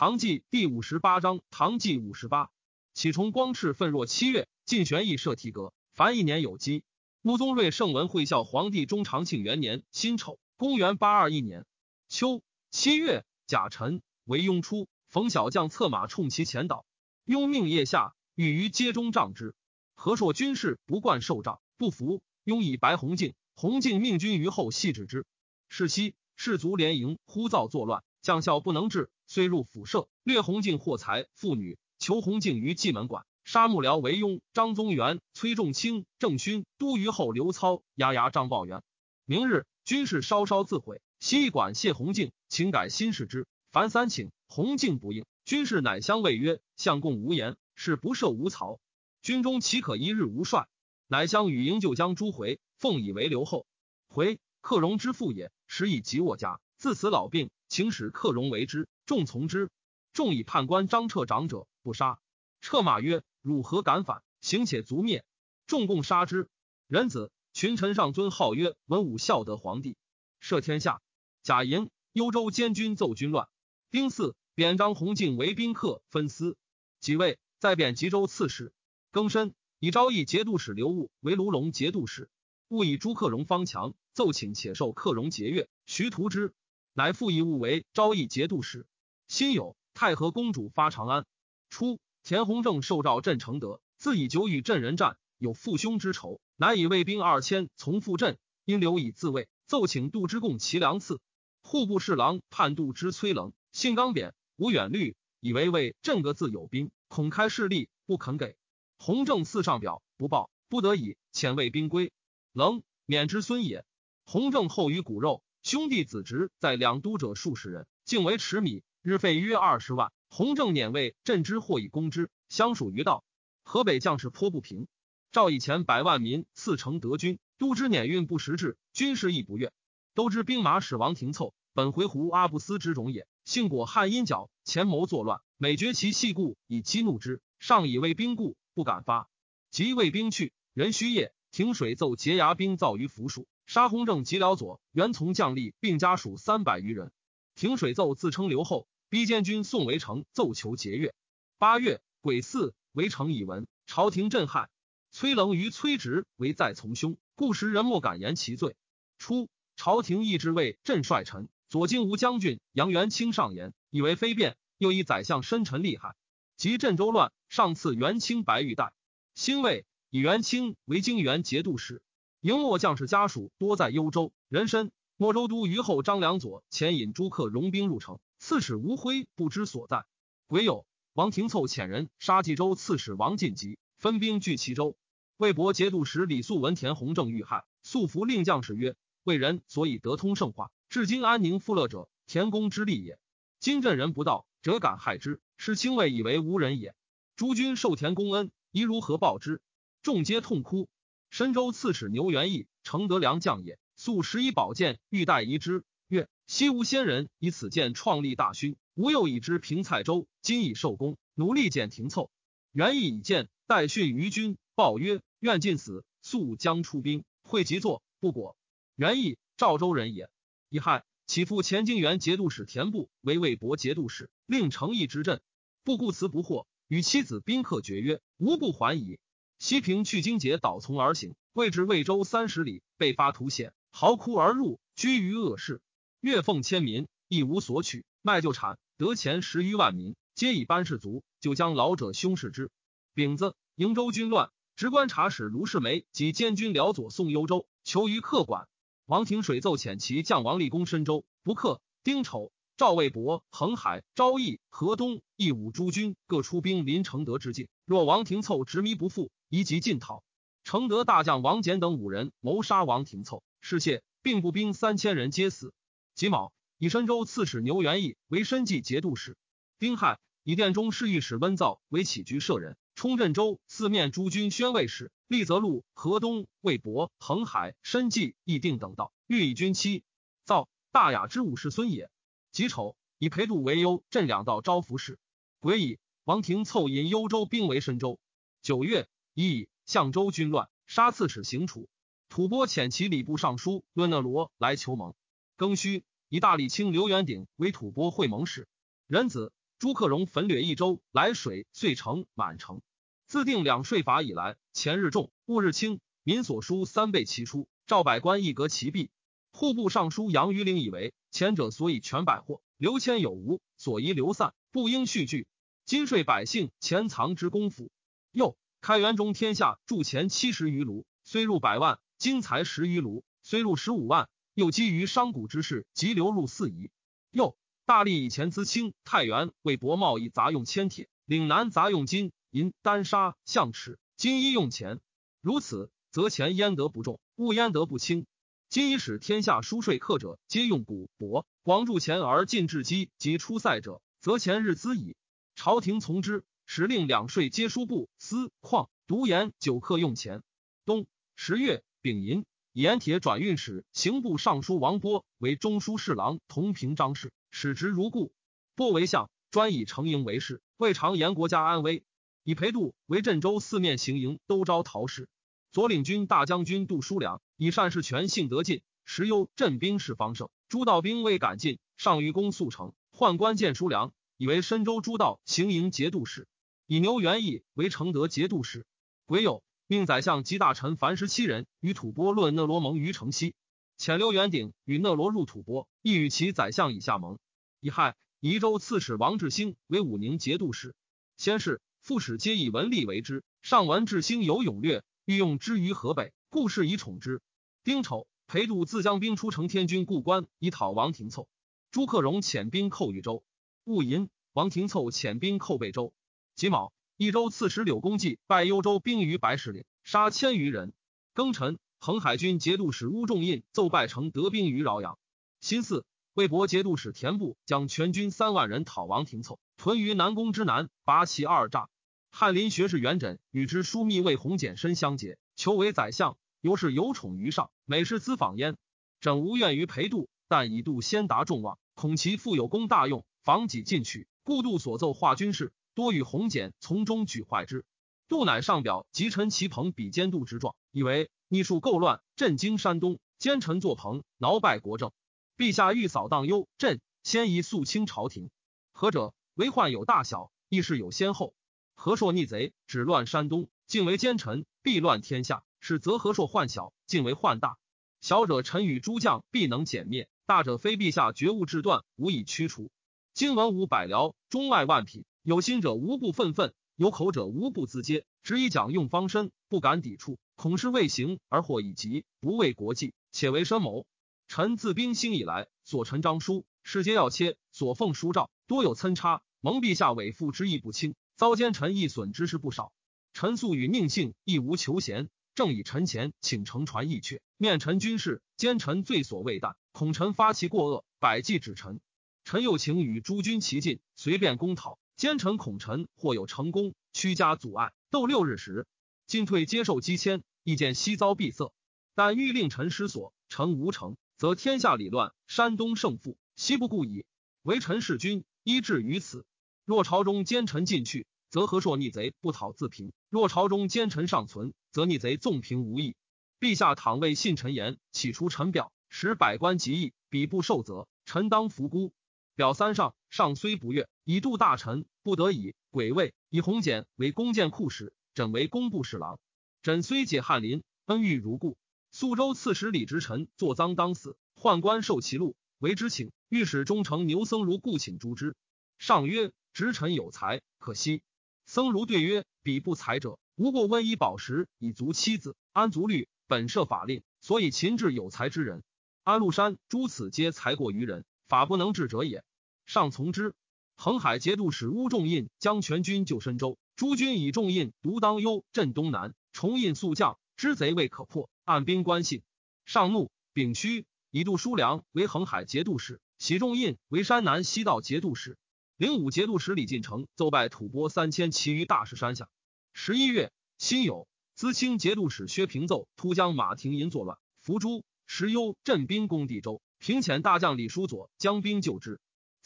唐纪第五十八章，唐纪五十八，启崇光赤奋若七月，晋玄义设提阁，凡一年有基。穆宗睿圣文会孝皇帝中长庆元年辛丑，公元八二一年秋七月甲辰，为雍初，冯小将策马冲其前倒，雍命腋下，欲于街中杖之。何硕军士不惯受杖，不服。雍以白红镜，红镜命军于后细致之。是夕，士卒连营，呼噪作乱，将校不能治，虽入府舍，掠弘敬货财妇女，求弘敬于蓟门馆。杀幕僚为雍、张宗元、崔仲卿、郑勋、都虞候刘操、牙牙张抱元。明日，军士稍稍自毁，西一馆谢弘敬，请改新事之。凡三请，弘敬不应。军士乃相谓曰：“相公无言，是不赦无曹。军中岂可一日无帅？”乃相与营救将诸回，奉以为留后。回克荣之父也，时以及我家。自此老病，请使克荣为之，众从之。众以判官张彻长者，不杀。彻马曰。汝何敢反？行且族灭，众共杀之。仁子群臣上尊号曰文武孝德皇帝，赦天下。贾莹幽州监军奏军乱。丁巳，贬张弘敬为宾客分司。即位，再贬吉州刺史。庚申，以昭义节度使刘悟为卢龙节度使。戊以朱克荣方强，奏请且受克荣节钺。徐图之，乃复以戊为昭义节度使。辛酉，太和公主发长安。初。田弘正受诏镇承德，自以久与镇人战，有父兄之仇，乃以卫兵二千从赴镇，因留以自卫，奏请杜之贡其粮赐。户部侍郎判杜之崔冷，性刚贬，无远虑，以为为镇各自有兵，恐开势力，不肯给。弘正四上表不报，不得已遣卫兵归。冷免之孙也。弘正后于骨肉，兄弟子侄在两都者数十人，竟为持米，日费约二十万。弘正辇位镇之，或以攻之，相属于道。河北将士颇不平。赵以前百万民赐成德军，都知辇运不实至，军事亦不悦。都知兵马使王廷凑，本回鹘阿不思之种也。幸果汉阴角，前谋作乱，每绝其细故，以激怒之。上以为兵故，不敢发。即卫兵去，人虚夜，停水奏节牙兵造于府署，杀弘正及辽左原从将吏，并家属三百余人。停水奏自称刘后。逼监军宋围城奏求节钺。八月癸巳，围城已闻，朝廷震撼。崔冷与崔植为在从兄，故时人莫敢言其罪。初，朝廷议之为镇帅臣左京吴将军杨元清上言，以为非变。又以宰相深沉厉害，及镇州乱，上赐元清白玉带。兴魏以元清为京元节度使。营末将士家属多在幽州，人参莫州都虞候张良佐遣引诸客戎兵入城。刺史吴辉不知所在。癸酉，王廷凑遣人杀冀州刺史王进吉，分兵据齐州。魏博节度使李肃闻田弘正遇害，素服令将士曰：“魏人所以得通圣化，至今安宁富乐者，田公之力也。今镇人不到，者敢害之，是清魏以为无人也。诸君受田公恩，宜如何报之？”众皆痛哭。深州刺史牛元义，承德良将也，素十以宝剑，欲待遗之。曰：西吴先人以此剑创立大勋，吾又以之平蔡州，今已受功，努力减停凑。元意以剑待训于军，报曰：愿尽死，速将出兵。会即作不果。元意赵州人也。乙亥，起复前京原节度使田部为魏博节度使，令成邑之镇。不顾辞不惑，与妻子宾客绝曰：无不还矣。西平去京节，倒从而行，未至魏州三十里，被发图险，嚎哭而入，居于恶室。月俸千民，亦无所取，卖旧产，得钱十余万民，皆以班士卒，就将老者凶视之。丙子，瀛州军乱，直观察使卢世梅及监军辽左宋幽州，求于客馆。王廷水奏遣其将王立功深州，不克。丁丑，赵魏博、恒海、昭义、河东义武诸军各出兵临承德之境。若王廷凑执迷不复，宜即进讨。承德大将王简等五人谋杀王廷凑，失窃，并步兵三千人皆死。己卯，以深州刺史牛元义为申济节度使。丁亥，以殿中侍御史温造为起居舍人，充镇州四面诸军宣慰使。立泽路、河东、魏博、恒海、申济、义定等道，欲以军期。造大雅之武士孙也。己丑，以裴度为幽镇两道招抚使。癸乙，王廷凑引幽州兵为深州。九月，乙以相州军乱，杀刺史行楚。吐蕃遣其礼部尚书论讷罗来求盟。庚戌。以大理卿刘元鼎为吐蕃会盟使，仁子朱克融焚掠益州，来水遂成满城。自定两税法以来，前日重，物日轻，民所书三倍其出，赵百官一格其弊。户部尚书杨于陵以为，前者所以全百货，刘谦有无，所宜流散，不应续聚。今税百姓钱藏之功夫。又开元中天下铸钱七十余炉，虽入百万；金财十余炉，虽入十五万。又基于商贾之事，即流入四夷。又大力以前资清太原为博贸易杂用铅铁，岭南杂用金银丹砂象齿，金衣用钱。如此，则钱焉得不重，物焉得不轻？今已使天下输税客者，皆用古帛，广铸钱而进至基及出塞者，则钱日资矣。朝廷从之，时令两税皆输布丝矿独盐酒客用钱。冬十月丙寅。盐铁转运使刑部尚书王波为中书侍郎同平章事，使职如故。波为相，专以承营为事，未尝言国家安危。以裴度为镇州四面行营都招讨使，左领军大将军杜叔良以善事权幸得进，时忧镇兵势方盛，诸道兵未赶进，上于公速成，宦官见叔良，以为深州诸道行营节度使，以牛元义为承德节度使。癸酉。命宰相及大臣凡十七人与吐蕃论讷罗盟于城西，遣刘元鼎与讷罗入吐蕃，亦与其宰相以下盟。乙亥，宜州刺史王志兴为武宁节度使。先是，副使皆以文吏为之。上闻志兴有勇略，欲用之于河北，故事以宠之。丁丑，裴度自将兵出承天军故关，以讨王廷凑。朱克融遣兵寇豫州。戊寅，王廷凑遣兵寇贝州。己卯。益州刺史柳公济败幽州兵于白石岭，杀千余人。庚辰，恒海军节度使乌仲印奏败城得兵于饶阳。辛巳，魏博节度使田部将全军三万人讨王廷凑，屯于南宫之南，拔其二栅。翰林学士元稹与之枢密魏弘简深相结，求为宰相，尤是有宠于上，每事咨访焉。整无怨于裴度，但以度先达众望，恐其复有功大用，防己进取，故度所奏化军事。多与鸿简从中举坏之，杜乃上表及陈其鹏比监督之状，以为逆数构乱，震惊山东，奸臣作朋，挠败国政。陛下欲扫荡幽镇，先宜肃清朝廷。何者？为患有大小，亦是有先后。何硕逆贼，只乱山东，竟为奸臣，必乱天下。是则何硕患小，竟为患大。小者臣与诸将必能歼灭，大者非陛下绝物治断，无以驱除。今文武百僚，中外万品。有心者无不愤愤，有口者无不自嗟。只以讲用方深，不敢抵触，恐是未行而祸以及，不为国计，且为深谋。臣自兵兴以来，所陈章书，世皆要切；所奉书诏，多有参差。蒙陛下委负之意不轻，遭奸臣易损之事不少。臣素与命性亦无求贤，正以臣前请乘船意阙，面陈军事，奸臣罪所未惮，恐臣发其过恶，百计指臣。臣又请与诸军齐进，随便攻讨。奸臣恐臣或有成功，屈家阻碍，斗六日时，进退接受机迁，意见悉遭闭塞。但欲令臣失所，臣无成，则天下理乱，山东胜负，悉不顾矣。唯臣弑君，依至于此。若朝中奸臣尽去，则何硕逆贼不讨自平；若朝中奸臣尚存，则逆贼纵平无益。陛下倘未信臣言，起除臣表，使百官极议，彼不受责，臣当服孤。表三上，上虽不悦，以度大臣，不得已，鬼位以红简为弓箭库使，枕为工部侍郎。枕虽解翰林，恩遇如故。肃州刺史李直臣作赃当死，宦官受其禄，为之请。御史中丞牛僧孺故请诛之。上曰：直臣有才，可惜。僧孺对曰：彼不才者，无过温衣饱食以足妻子，安足虑，本设法令，所以秦治有才之人。安禄山诸此皆才过于人，法不能治者也。上从之。恒海节度使乌仲印将全军救深州，诸军以重印独当忧镇东南，重印速将，知贼未可破，按兵关信。上怒，丙戌，以杜叔良为恒海节度使，喜重印为山南西道节度使。灵武节度使李进成奏拜吐蕃三千其余大石山下。十一月，辛酉，资清节度使薛平奏突将马廷寅作乱，伏诛。时幽镇兵攻地州，平遣大将李叔佐将兵救之。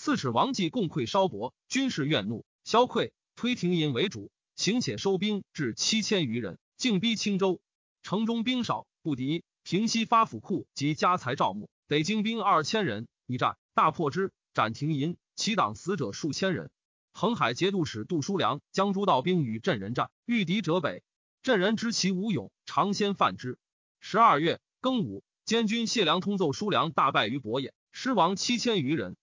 刺史王继共溃稍伯，军士怨怒，萧溃推廷尹为主，行且收兵至七千余人，进逼青州。城中兵少不敌，平西发府库及家财赵募，得精兵二千人一战，大破之，斩廷尹，其党死者数千人。恒海节度使杜叔良将诸道兵与镇人战，遇敌者北。镇人知其无勇，常先犯之。十二月庚午，监军谢良通奏叔良大败于博野，失亡七千余人。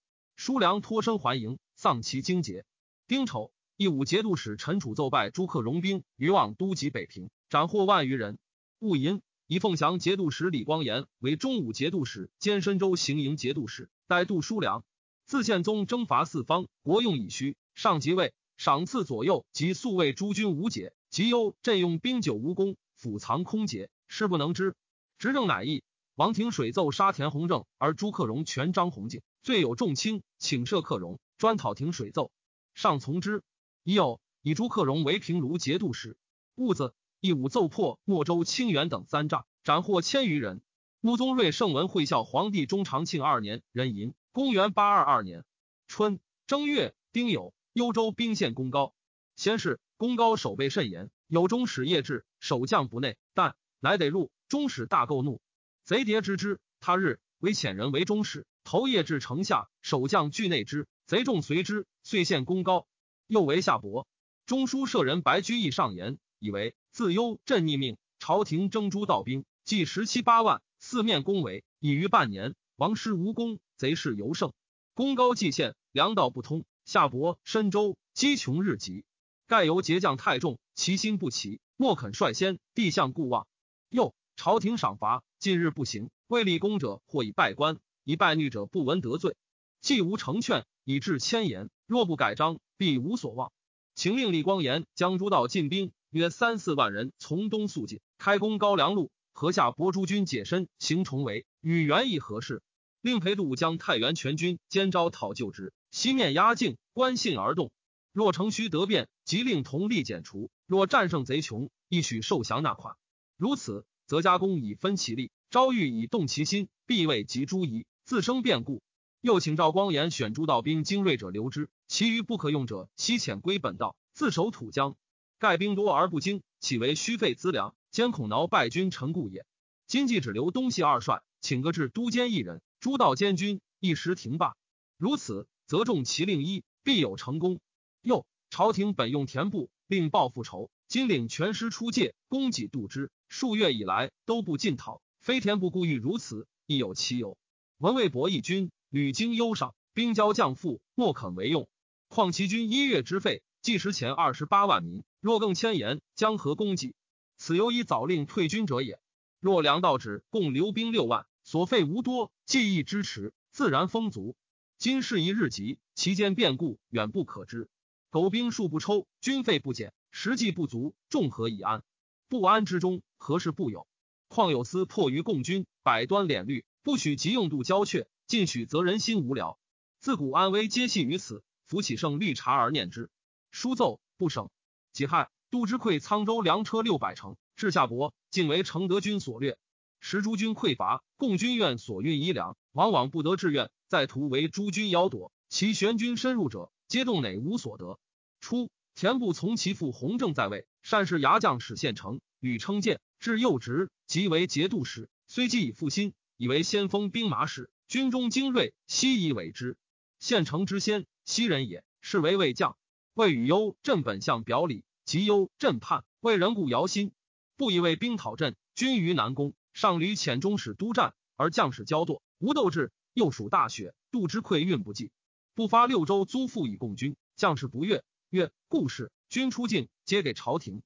叔良脱身还营，丧其精节。丁丑，义武节度使陈楚奏败朱克荣兵于望都及北平，斩获万余人。戊寅，以凤翔节度使李光炎为中武节度使兼深州行营节度使，代杜叔良。自宪宗征伐四方，国用已虚，上即位，赏赐左右及宿卫诸军无解，即忧朕用兵久无功，府藏空竭，事不能知。执政乃议。王庭水奏杀田弘正，而朱克荣全张弘敬，罪有重轻，请赦克荣，专讨庭水奏，上从之。已有以朱克荣为平卢节度使。戊子，一武奏破莫州清源等三诈，斩获千余人。穆宗睿圣文会孝皇帝中长庆二年壬寅，公元八二二年春正月丁酉，幽州兵陷公高。先是，公高守备甚严，有中使夜至，守将不内，但乃得入。中使大构怒。贼谍知之，他日为遣人为中使，投夜至城下，守将惧内之，贼众随之，遂献功高。又为夏伯中书舍人白居易上言，以为自忧朕逆命，朝廷征诸道兵，计十七八万，四面攻围，已逾半年，王师无功，贼势尤盛。功高既陷，粮道不通，夏伯深州饥穷日急，盖由节将太重，其心不齐，莫肯率先，帝相固望。又朝廷赏罚。近日不行，为立功者或以拜官，以拜逆者不闻得罪。既无成劝，以致千言。若不改章，必无所望。请令李光炎将诸道进兵，约三四万人，从东肃进，开攻高梁路。河下博诸军解身，行重围，与元义何事？令裴度将太原全军兼招讨就职，西面压境，观信而动。若城虚得变，即令同力减除；若战胜贼穷，亦许受降纳款。如此。则加工以分其力，招欲以动其心，必为及诸夷，自生变故。又请赵光言选诸道兵精锐者留之，其余不可用者悉遣归本道，自守土疆。盖兵多而不精，岂为虚费资粮？兼恐挠败军臣故也。今既只留东西二帅，请个至都监一人，诸道监军一时停罢。如此，则重其令一，必有成功。又朝廷本用田部，令报复仇。今领全师出界，供给度之，数月以来都不进讨，非田不故欲如此，亦有其由。文魏博义军屡经忧伤，兵交将富，莫肯为用。况其军一月之费，计时前二十八万民，若更迁言，将何供给？此犹以早令退军者也。若粮道止，共留兵六万，所费无多，计议支持，自然丰足。今事一日急，其间变故远不可知。苟兵数不抽，军费不减。实际不足，众何以安？不安之中，何事不有？况有司迫于共军，百端敛虑，不许急用度交阙，尽许则人心无聊。自古安危皆系于此，扶起胜虑察而念之。书奏不省。己亥，杜之溃沧州粮车六百乘，至夏伯，竟为承德军所掠。时诸军匮乏，共军愿所运衣粮，往往不得志愿，在途为诸军邀夺，其玄军深入者，皆动馁无所得。初。田不从其父弘正在位，善事牙将史县城，屡称谏，至幼职，即为节度使。虽既以复心，以为先锋兵马使，军中精锐，悉以为之。县城之先，昔人也，是为魏将。魏与忧镇本相表里，及忧镇叛，魏人故摇心，不以为兵讨镇，军于南宫，上屡遣中使督战，而将士骄惰，无斗志。又属大雪，度之溃运不济，不发六州租赋以供军，将士不悦。曰：故事军出境，皆给朝廷。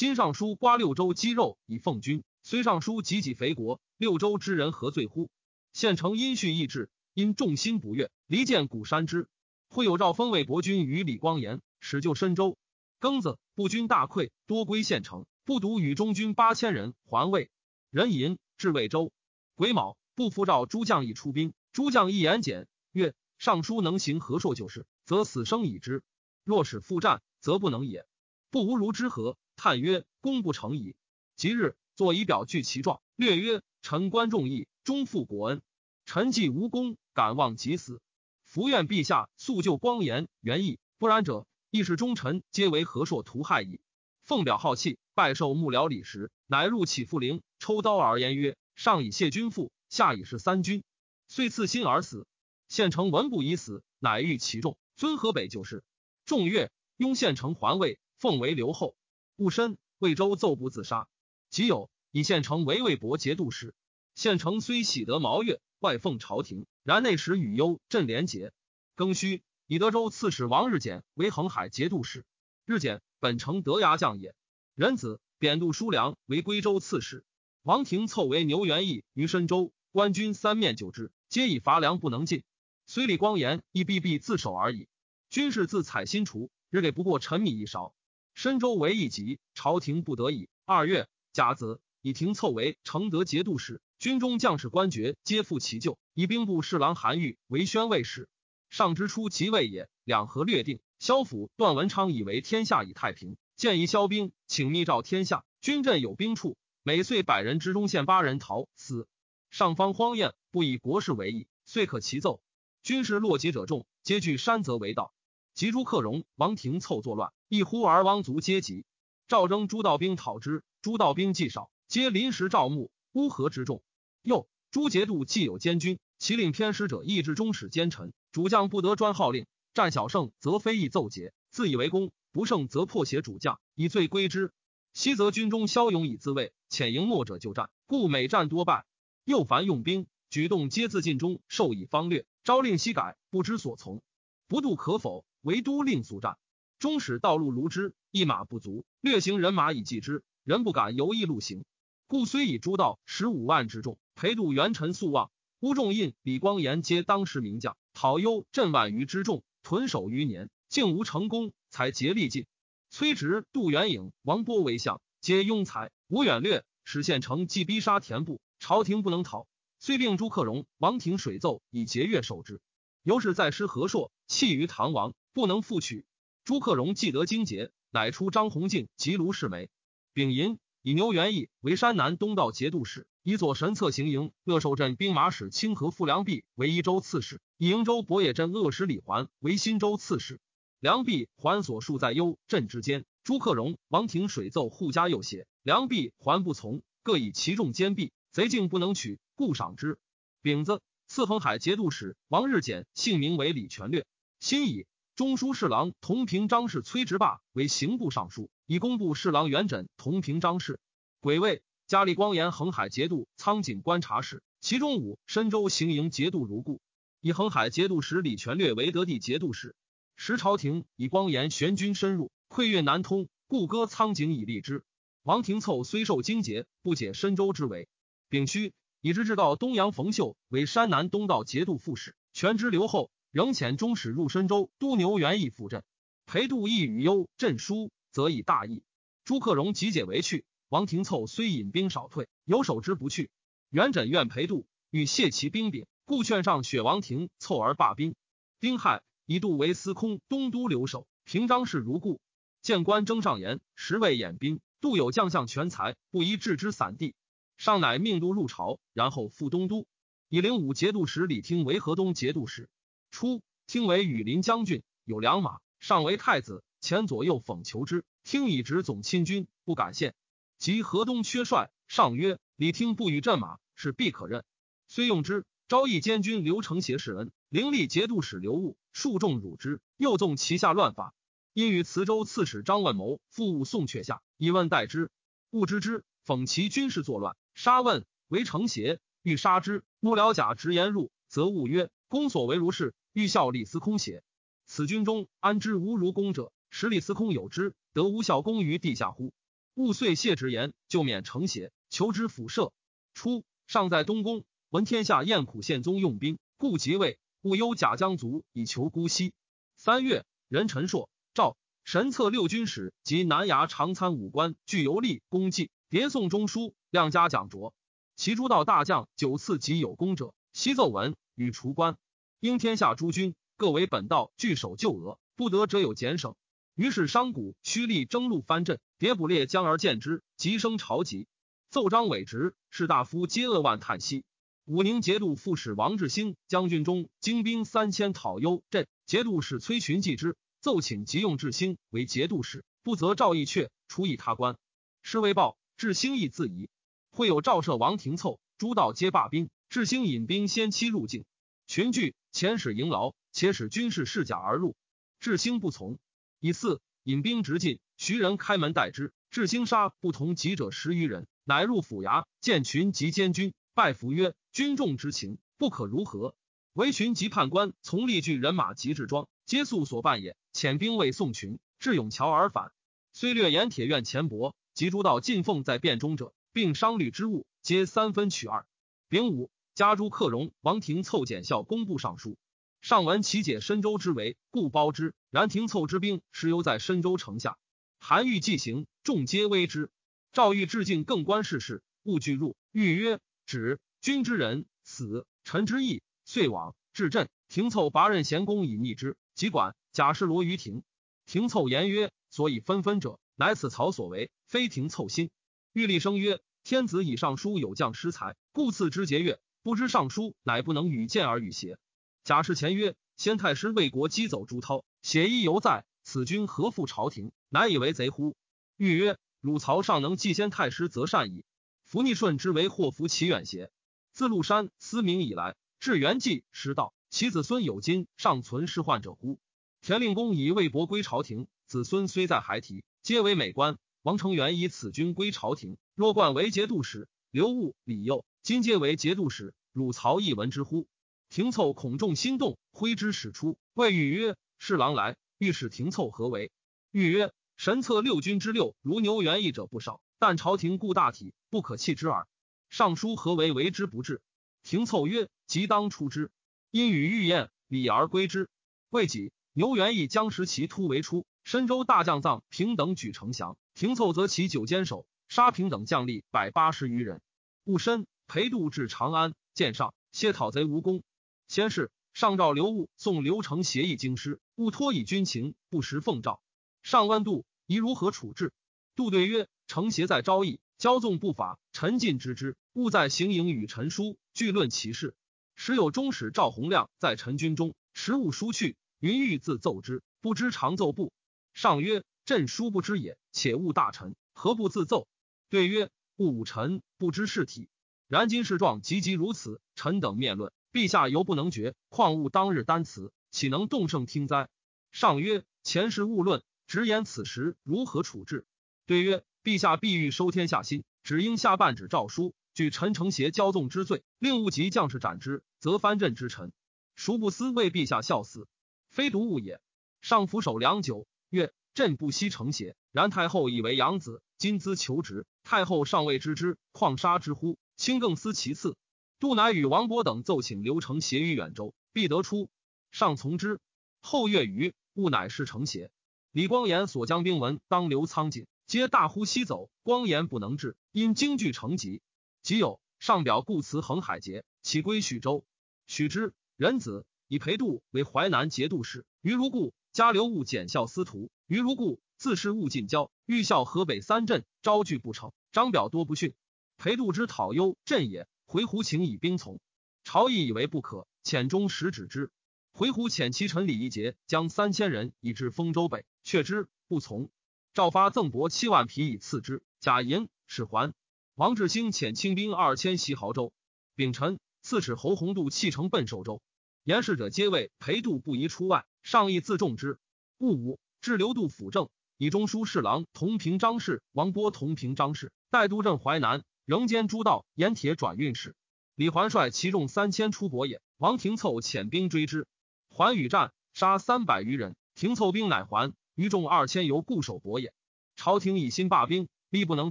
今尚书刮六州鸡肉以奉君，虽尚书己己肥国，六州之人何罪乎？县城因蓄意志，因众心不悦，离间古山之。会有诏封为伯君与李光炎，使救深州。庚子，步军大溃，多归县城。不独与中军八千人还魏。人寅，至魏州。癸卯，不服诏诸将以出兵。诸将一言简，曰：尚书能行何硕就是，则死生已之。若使复战，则不能也。不无如之何？叹曰：功不成矣。即日作仪表具其状，略曰：臣观众义，终负国恩。臣既无功，敢望即死。伏愿陛下速救光颜原意，不然者，亦是忠臣皆为何硕屠害矣。奉表好气，拜受幕僚礼时，乃入启复陵，抽刀而言曰：上以谢君父，下以是三军，遂赐心而死。县城闻不已死，乃欲其众尊河北就是。众月，雍县城还魏，奉为留后。戊申，魏州奏不自杀。己酉，以县城为魏博节度使。县城虽喜得毛月，外奉朝廷，然内时与忧镇连结。庚戌，以德州刺史王日简为恒海节度使。日简本城德牙将也。仁子贬度叔良为归州刺史。王庭凑为牛元义于深州，官军三面救之，皆以乏粮不能进。虽李光炎亦必必自守而已。军士自采新除，日给不过陈米一勺。深州为一急，朝廷不得已。二月，甲子，以廷凑为承德节度使。军中将士官爵皆复其旧，以兵部侍郎韩愈为宣慰使。上之初即位也，两河略定。萧府段文昌以为天下已太平，建议萧兵，请密诏天下，军阵有兵处。每岁百人之中，限八人逃死。上方荒宴，不以国事为意，遂可齐奏。军士落籍者众，皆据山泽为道。及朱克荣、王庭凑作乱，一呼而王族皆急。赵征诸道兵讨之，诸道兵既少，皆临时召募乌合之众。又朱节度既有监军，其令偏师者亦至中使奸臣。主将不得专号令，战小胜则非议奏节，自以为功；不胜则破写主将，以罪归之。昔则军中骁勇以自卫，遣迎末者就战，故每战多败。又凡用兵举动，皆自尽中受以方略，朝令夕改，不知所从。不度可否？唯都令速战。终使道路如之，一马不足，略行人马以济之，人不敢由一路行。故虽以诸道十五万之众陪度元臣速望，乌仲印、李光炎皆当时名将，讨幽镇万余之众，屯守余年，竟无成功，才竭力尽。崔植、杜元颖、王波为相，皆庸才，无远略，使县城既逼杀田部，朝廷不能逃。虽并朱克荣、王庭水奏以节月守之，由是在师和硕，弃于唐王，不能复取。朱克荣既得荆节，乃出张弘敬及卢世梅。丙寅，以牛元义为山南东道节度使，以左神策行营乐寿镇兵马使清河傅良弼为宜州刺史，以瀛州博野镇恶使李环为新州刺史。良弼还所戍在幽镇之间，朱克荣、王庭水奏护家右胁，良弼还不从，各以其众坚壁，贼竟不能取，故赏之。丙子，赐横海节度使王日简姓名为李全略，辛以中书侍郎同平章事崔直霸为刑部尚书，以工部侍郎元稹同平章事。癸未，加立光延恒海节度苍井观察使，其中武深州行营节度如故，以恒海节度使李全略为德地节度使。时朝廷以光严玄军深入，溃越难通，故割苍井以立之。王廷凑虽受荆节，不解深州之围。丙戌，以之至道东阳冯秀为山南东道节度副使，权之留后，仍遣中使入深州都牛元义赴镇。裴度义与忧镇书，则以大义。朱克荣集解为去。王廷凑虽引兵少退，有守之不去。元稹愿裴度欲谢其兵柄，故劝上雪王庭凑而罢兵。丁亥。以度为司空东都留守，平章事如故。谏官征上言，实为演兵。度有将相全才，不宜置之散地。上乃命度入朝，然后赴东都。以灵武节度使李听为河东节度使。初，听为羽林将军，有良马，上为太子，前左右讽求之。听以直总亲军，不敢献。及河东缺帅，上曰：“李听不与镇马，是必可任。”虽用之。昭义监军刘承协世恩，灵力节度使刘务数众辱之，又纵旗下乱法。因与磁州刺史张万谋复务宋阙下，以问代之。务知之，讽其军事作乱，杀问为承协，欲杀之。幕僚甲直言入，则务曰：“公所为如是，欲效李司空邪？此军中安知无如公者？使李司空有之，得无效功于地下乎？”务遂谢直言，就免成邪，求之辅射。初，尚在东宫。闻天下厌苦宪宗用兵，故即位。勿忧假将卒以求姑息。三月，任陈硕、赵神策六军使及南衙长参武官具游历功绩，迭送中书，量加奖卓。其诸道大将九次及有功者，悉奏文与除官。应天下诸军各为本道据守旧额，不得者有减省。于是商贾虚力征路藩镇，迭捕猎将而见之，急生朝疾。奏章伟直士大夫皆扼腕叹息。武宁节度副使王志兴将军中精兵三千讨幽镇，节度使崔群继之，奏请即用志兴为节度使，不则赵义阙除以他官。师为报，志兴亦自疑。会有赵赦王廷凑，诸道皆罢兵，志兴引兵先期入境，群聚遣使迎劳，且使军士试甲而入。志兴不从。以四引兵直进，徐人开门待之。至兴杀不同己者十余人，乃入府衙，见群及监军，拜服曰：“军众之情，不可如何？”为群及判官从立具人马及至庄，皆速所办也。遣兵为送群，至永桥而返。虽略沿铁院前薄，及诸道进奉在殿中者，并商旅之物，皆三分取二。丙午，家诸克荣、王廷凑检校工部尚书，上闻其解深州之围，故包之。然廷凑之兵实犹在深州城下。韩愈既行，众皆危之。赵欲致敬更观世事，勿惧入。欲曰：“止！君之人死，臣之义。”遂往至镇，廷凑拔任贤公以逆之。即管贾氏罗于庭。廷凑言曰：“所以纷纷者，乃此曹所为，非廷凑心。”玉立声曰：“天子以上书有将失才，故赐之节钺。不知尚书乃不能与见而与邪？”贾氏前曰：“先太师为国击走朱涛，写衣犹在。”此君何负朝廷？乃以为贼乎？欲曰：汝曹尚能继先太师，则善矣。伏逆顺之为祸福其远邪？自禄山思明以来，至元纪失道，其子孙有今尚存世患者乎？田令公以魏博归朝廷，子孙虽在孩提，皆为美官。王承元以此君归朝廷，若冠为节度使，刘戊、李佑今皆为节度使，汝曹亦闻之乎？廷凑恐众心动，挥之使出，谓欲曰：侍郎来。欲使廷凑何为？欲曰：神策六军之六，如牛元义者不少，但朝廷固大体，不可弃之耳。尚书何为为之不至？廷凑曰：即当出之。因与御宴，礼而归之。未几，牛元义将食其突围出，深州大将臧平等举城降，廷凑则其九坚守，杀平等将吏百八十余人。戊申，裴度至长安，见上，谢讨贼无功。先是。上诏刘悟送刘成协议京师，勿托以军情，不时奉诏。上问度宜如何处置？度对曰：成协在昭义，骄纵不法，臣尽知之。勿在行营与臣书，据论其事。时有中使赵洪亮在陈军中，持务书去，云欲自奏之，不知常奏不。上曰：朕殊不知也，且勿大臣，何不自奏？对曰：勿武臣不知事体。然今事状急急如此，臣等面论。陛下犹不能决，况勿当日单词，岂能动圣听哉？上曰：前事勿论，直言此时如何处置？对曰：陛下必欲收天下心，只应下半纸诏书，据陈承协骄纵之罪，令勿及将士斩之，则藩镇之臣，孰不思为陛下效死？非独物也。上俯首良久，曰：朕不惜承协，然太后以为养子，今兹求职，太后尚未知之，况杀之乎？卿更思其次。杜乃与王勃等奏请刘承协于远州，必得出。上从之。后月余，戊乃是承协。李光颜所将兵文当刘仓井，皆大呼西走。光颜不能至，因京剧成疾。即有上表故辞横海节，起归许州。许之仁子以裴度为淮南节度使。于如故，加刘戊检校司徒。于如故，自是戊进交，欲效河北三镇，招拒不成。张表多不逊。裴度之讨忧镇也。回鹘请以兵从，朝议以为不可，遣中使止之。回鹘遣其臣李义节将三千人以至丰州北，却之不从。赵发赠帛七万匹以赐之，贾银使还。王志兴遣清兵二千袭亳州。丙辰，刺史侯弘度弃城奔寿州。言事者皆谓裴度不宜出外，上意自重之。戊午，至刘度辅政，以中书侍郎同平章事，王波同平章事，代督镇淮南。仍兼诸道盐铁转运使，李环率其众三千出伯也。王廷凑遣兵追之，环与战，杀三百余人。廷凑兵乃还，余众二千由固守伯也。朝廷以心罢兵，力不能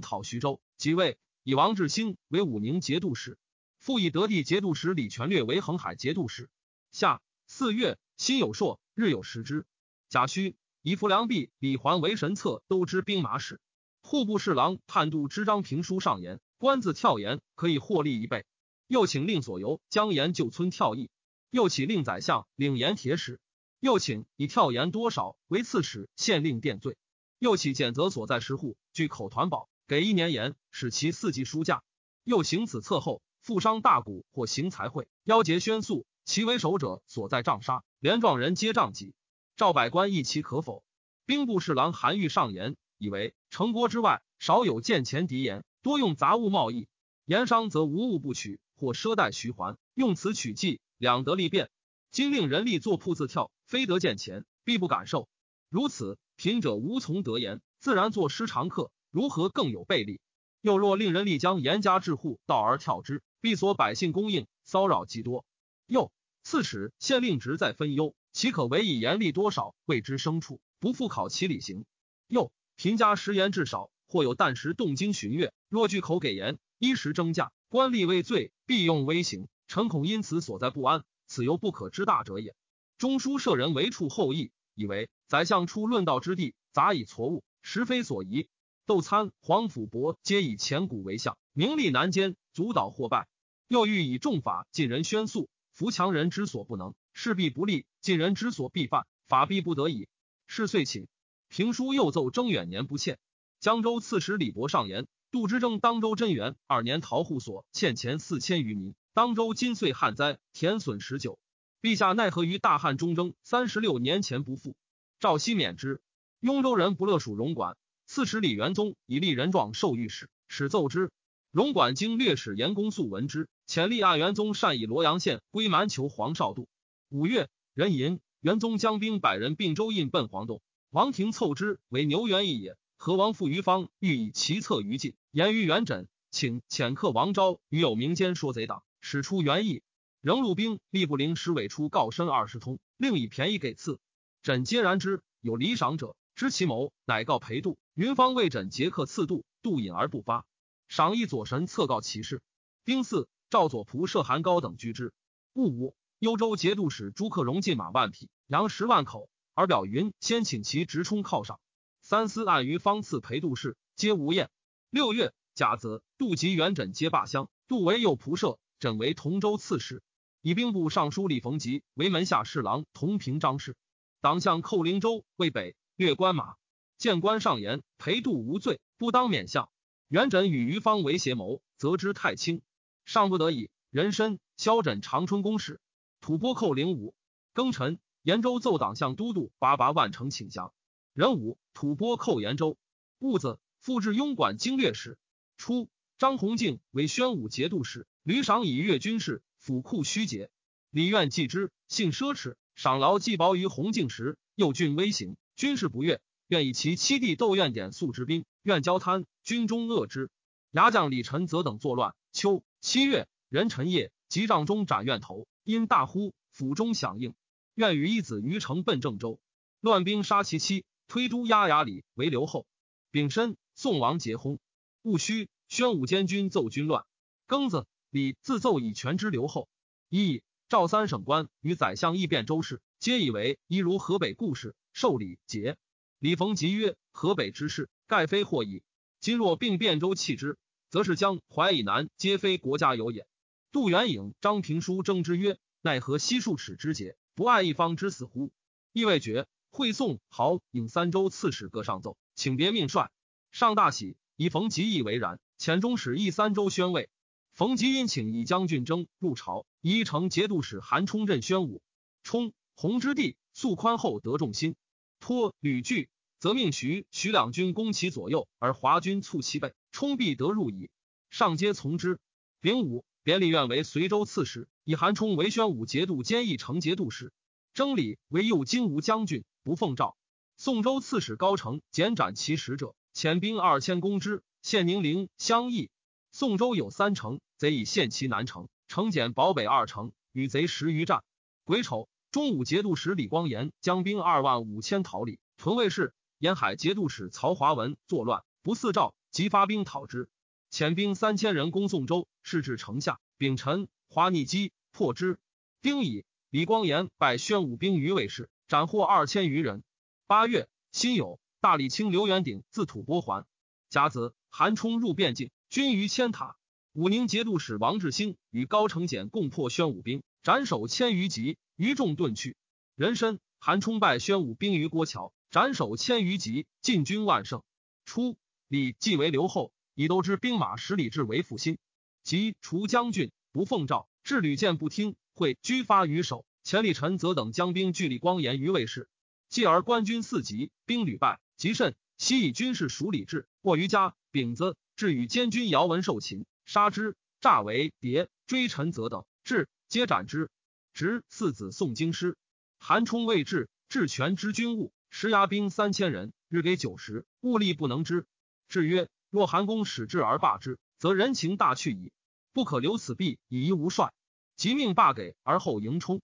讨徐州。即位，以王志兴为武宁节度使，复以得地节度使李全略为恒海节度使。夏四月，辛有朔，日有食之。贾诩以扶良弼、李环为神策，都知兵马使。户部侍郎判度知章评书上言。官自跳言可以获利一倍，又请令所由将言就村跳役，又起令宰相领盐铁使，又请以跳言多少为刺史，县令殿罪，又起检责所在十户据口团宝，给一年盐，使其四季书价。又行此策后，富商大贾或行财会，邀结宣肃，其为首者所在杖杀，连状人皆杖己。赵百官议其可否。兵部侍郎韩愈上言，以为城郭之外少有见钱敌言。多用杂物贸易，盐商则无物不取，或赊贷徐还，用此取计，两得利便。今令人力做铺子跳，非得见钱，必不敢受。如此，贫者无从得盐，自然作失常客，如何更有备利？又若令人力将严家治户道而跳之，必所百姓供应，骚扰极多。又刺史、县令职在分忧，岂可为以严厉多少谓之牲畜，不复考其理行？又贫家食盐至少，或有旦时动经巡阅，若据口给言，衣食争价，官吏畏罪，必用威刑。臣恐因此所在不安，此犹不可知大者也。中书舍人为处后议，以为宰相出论道之地，杂以错误，实非所宜。窦参、黄甫伯皆以前古为相，名利难兼，阻倒或败。又欲以重法尽人宣诉，扶强人之所不能，势必不利；尽人之所必犯，法必不得已。事遂寝。评书又奏征远年不欠。江州刺史李博上言：杜之征当州真元二年逃户所欠钱四千余民，当州今岁旱灾，田损十九。陛下奈何于大旱中征三十六年前不复？赵熙免之。雍州人不乐属荣管。刺史李元宗以立人状授御史，使奏之。荣管经略使严公素闻之，遣立案元宗善以罗阳县归蛮求黄少度。五月，壬寅，元宗将兵百人并州印奔黄洞。王庭凑之为牛元义也。何王父于方欲以其策于晋，言于元稹，请遣客王昭与有民间说贼党，使出元义，仍入兵，吏部灵使委出告申二十通，另以便宜给赐。稹皆然之，有离赏者。知其谋，乃告裴度。云方为枕杰克赐度，度隐而不发。赏一左神策告其事。丁巳，赵左仆射韩高等居之。戊午，幽州节度使朱克荣进马万匹，羊十万口，而表云先请其直冲犒赏。三司按于方赐裴度事，皆无厌。六月甲子，杜及元稹皆罢乡，杜为右仆射，稹为同州刺史，以兵部尚书李逢吉为门下侍郎，同平章事。党相寇灵州为北。略官马，见官上言裴度无罪，不当免相。元稹与于方为邪谋，责之太轻，尚不得已。人身萧枕长春宫使，吐蕃寇灵武。庚辰，延州奏党相都督拔拔万城请降。壬午，吐蕃寇延州。戊子，复置庸管经略使。初，张弘敬为宣武节度使，屡赏以阅军事，府库虚竭。李愿继之，性奢侈，赏劳既薄于弘敬时，又峻威行。军事不悦，愿以其七弟窦愿典素之兵，愿交贪，军中恶之。牙将李臣则等作乱。秋七月，壬辰夜，及帐中斩愿头，因大呼，府中响应。愿与一子于城奔郑州，乱兵杀其妻，推都押牙里为留后。丙申，宋王结薨。戊戌，宣武监军奏军乱。庚子，李自奏以权之留后。一赵三省官与宰相议变州事，皆以为一如河北故事。受礼节，李逢吉曰：“河北之事，盖非祸矣。今若并汴州弃之，则是将淮以南皆非国家有也。”杜元颖、张平书争之曰：“奈何悉数尺之节，不爱一方之死乎？”意未决，会宋、豪、颖三州刺史各上奏，请别命帅。上大喜，以冯吉以为然。遣中使议三州宣慰。冯吉因请以将军征入朝，宜城节度使韩冲任宣武。冲，弘之弟。素宽厚得众心，托吕据，则命徐徐两军攻其左右，而华军促其背，冲必得入矣。上皆从之。丙午，贬李愿为随州刺史，以韩冲为宣武节度兼议成节度使。征礼为右金吾将军，不奉诏。宋州刺史高成减斩其使者，遣兵二千攻之。献宁陵相邑。宋州有三城，贼以陷其南城，城减保北二城，与贼十余战。癸丑。中武节度使李光炎将兵二万五千讨李屯卫士，沿海节度使曹华文作乱，不似诏，即发兵讨之。遣兵三千人攻宋州，士至城下，丙辰，华逆击破之。丁乙，李光炎拜宣武兵于卫士，斩获二千余人。八月，辛酉，大理卿刘元鼎自吐蕃还。甲子，韩冲入汴境，军于千塔。武宁节度使王志兴与高承简共破宣武兵，斩首千余级。余众遁去，人参韩冲败宣武兵于郭桥，斩首千余级，进军万胜。初，李继为留后，以都之兵马十里至为复心。及除将军，不奉诏，至屡见不听，会居发于守。钱礼臣则等将兵据立光炎于卫士，继而官军四级，兵屡败，极甚。悉以军事属李治，过于家丙子，至与监军姚文受擒，杀之，诈为谍，追陈则等至，皆斩之。执四子诵经师，韩冲未至，治权之军务，时牙兵三千人，日给九十，物力不能支。至曰：若韩公使至而罢之，则人情大去矣，不可留此弊以遗无帅。即命罢给，而后迎冲。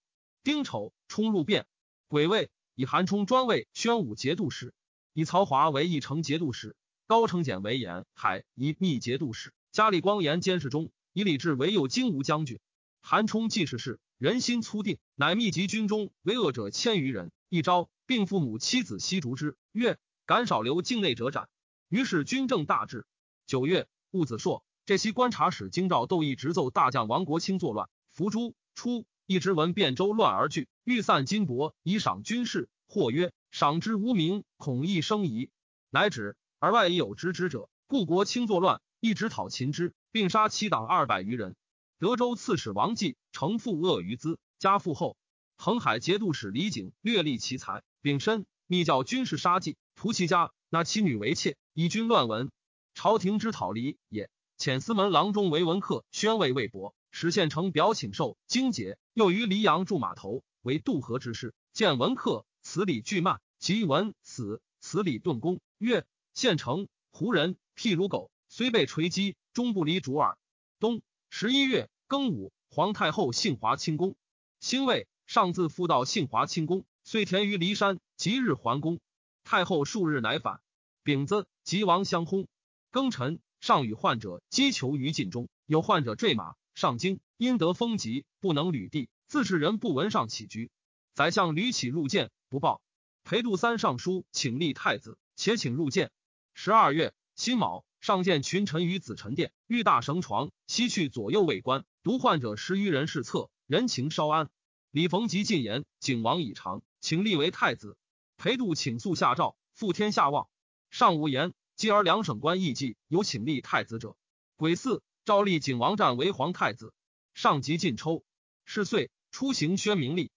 丁丑，冲入变。癸未，以韩冲专为宣武节度使，以曹华为义城节度使，高承简为沿海以密节度使，加立光言监视中，以李治为右荆吴将军。韩冲既是事，人心粗定，乃密集军中为恶者千余人，一朝，并父母妻子悉逐之。曰：敢少留境内者斩。于是军政大治。九月，戊子朔，这西观察使京兆窦义直奏大将王国清作乱，伏诛。初。一直闻汴州乱而惧，欲散金帛以赏军士。或曰：“赏之无名，恐亦生疑。”乃止。而外已有知之者，故国清作乱，一直讨秦之，并杀其党二百余人。德州刺史王继承父恶于资，家父后。恒海节度使李景略立其才，丙申，密教军士杀计，屠其家，纳其女为妾，以军乱文。朝廷之讨离也。遣司门郎中为文客，宣慰魏博。使县城表请受荆节，又于黎阳驻码头，为渡河之事。见文客，此礼巨慢，即闻死，此礼顿公。曰：县城胡人，譬如狗，虽被锤击，终不离主耳。冬十一月庚午，皇太后幸华清宫。兴卫上自复到幸华清宫，遂填于骊山，即日还宫。太后数日乃返。丙子，吉王相薨。庚辰，上与患者击球于禁中，有患者坠马。上京因得风疾，不能履地，自是人不闻上起居。宰相屡起入见，不报。裴度三上书请立太子，且请入见。十二月辛卯，上见群臣于子臣殿，欲大绳床，西去左右卫官，独患者十余人侍侧，人情稍安。李逢吉进言，景王已长，请立为太子。裴度请速下诏，复天下望。上无言，继而两省官议计，有请立太子者。癸巳。赵立景王战为皇太子，上级进抽，是岁出行宣明历。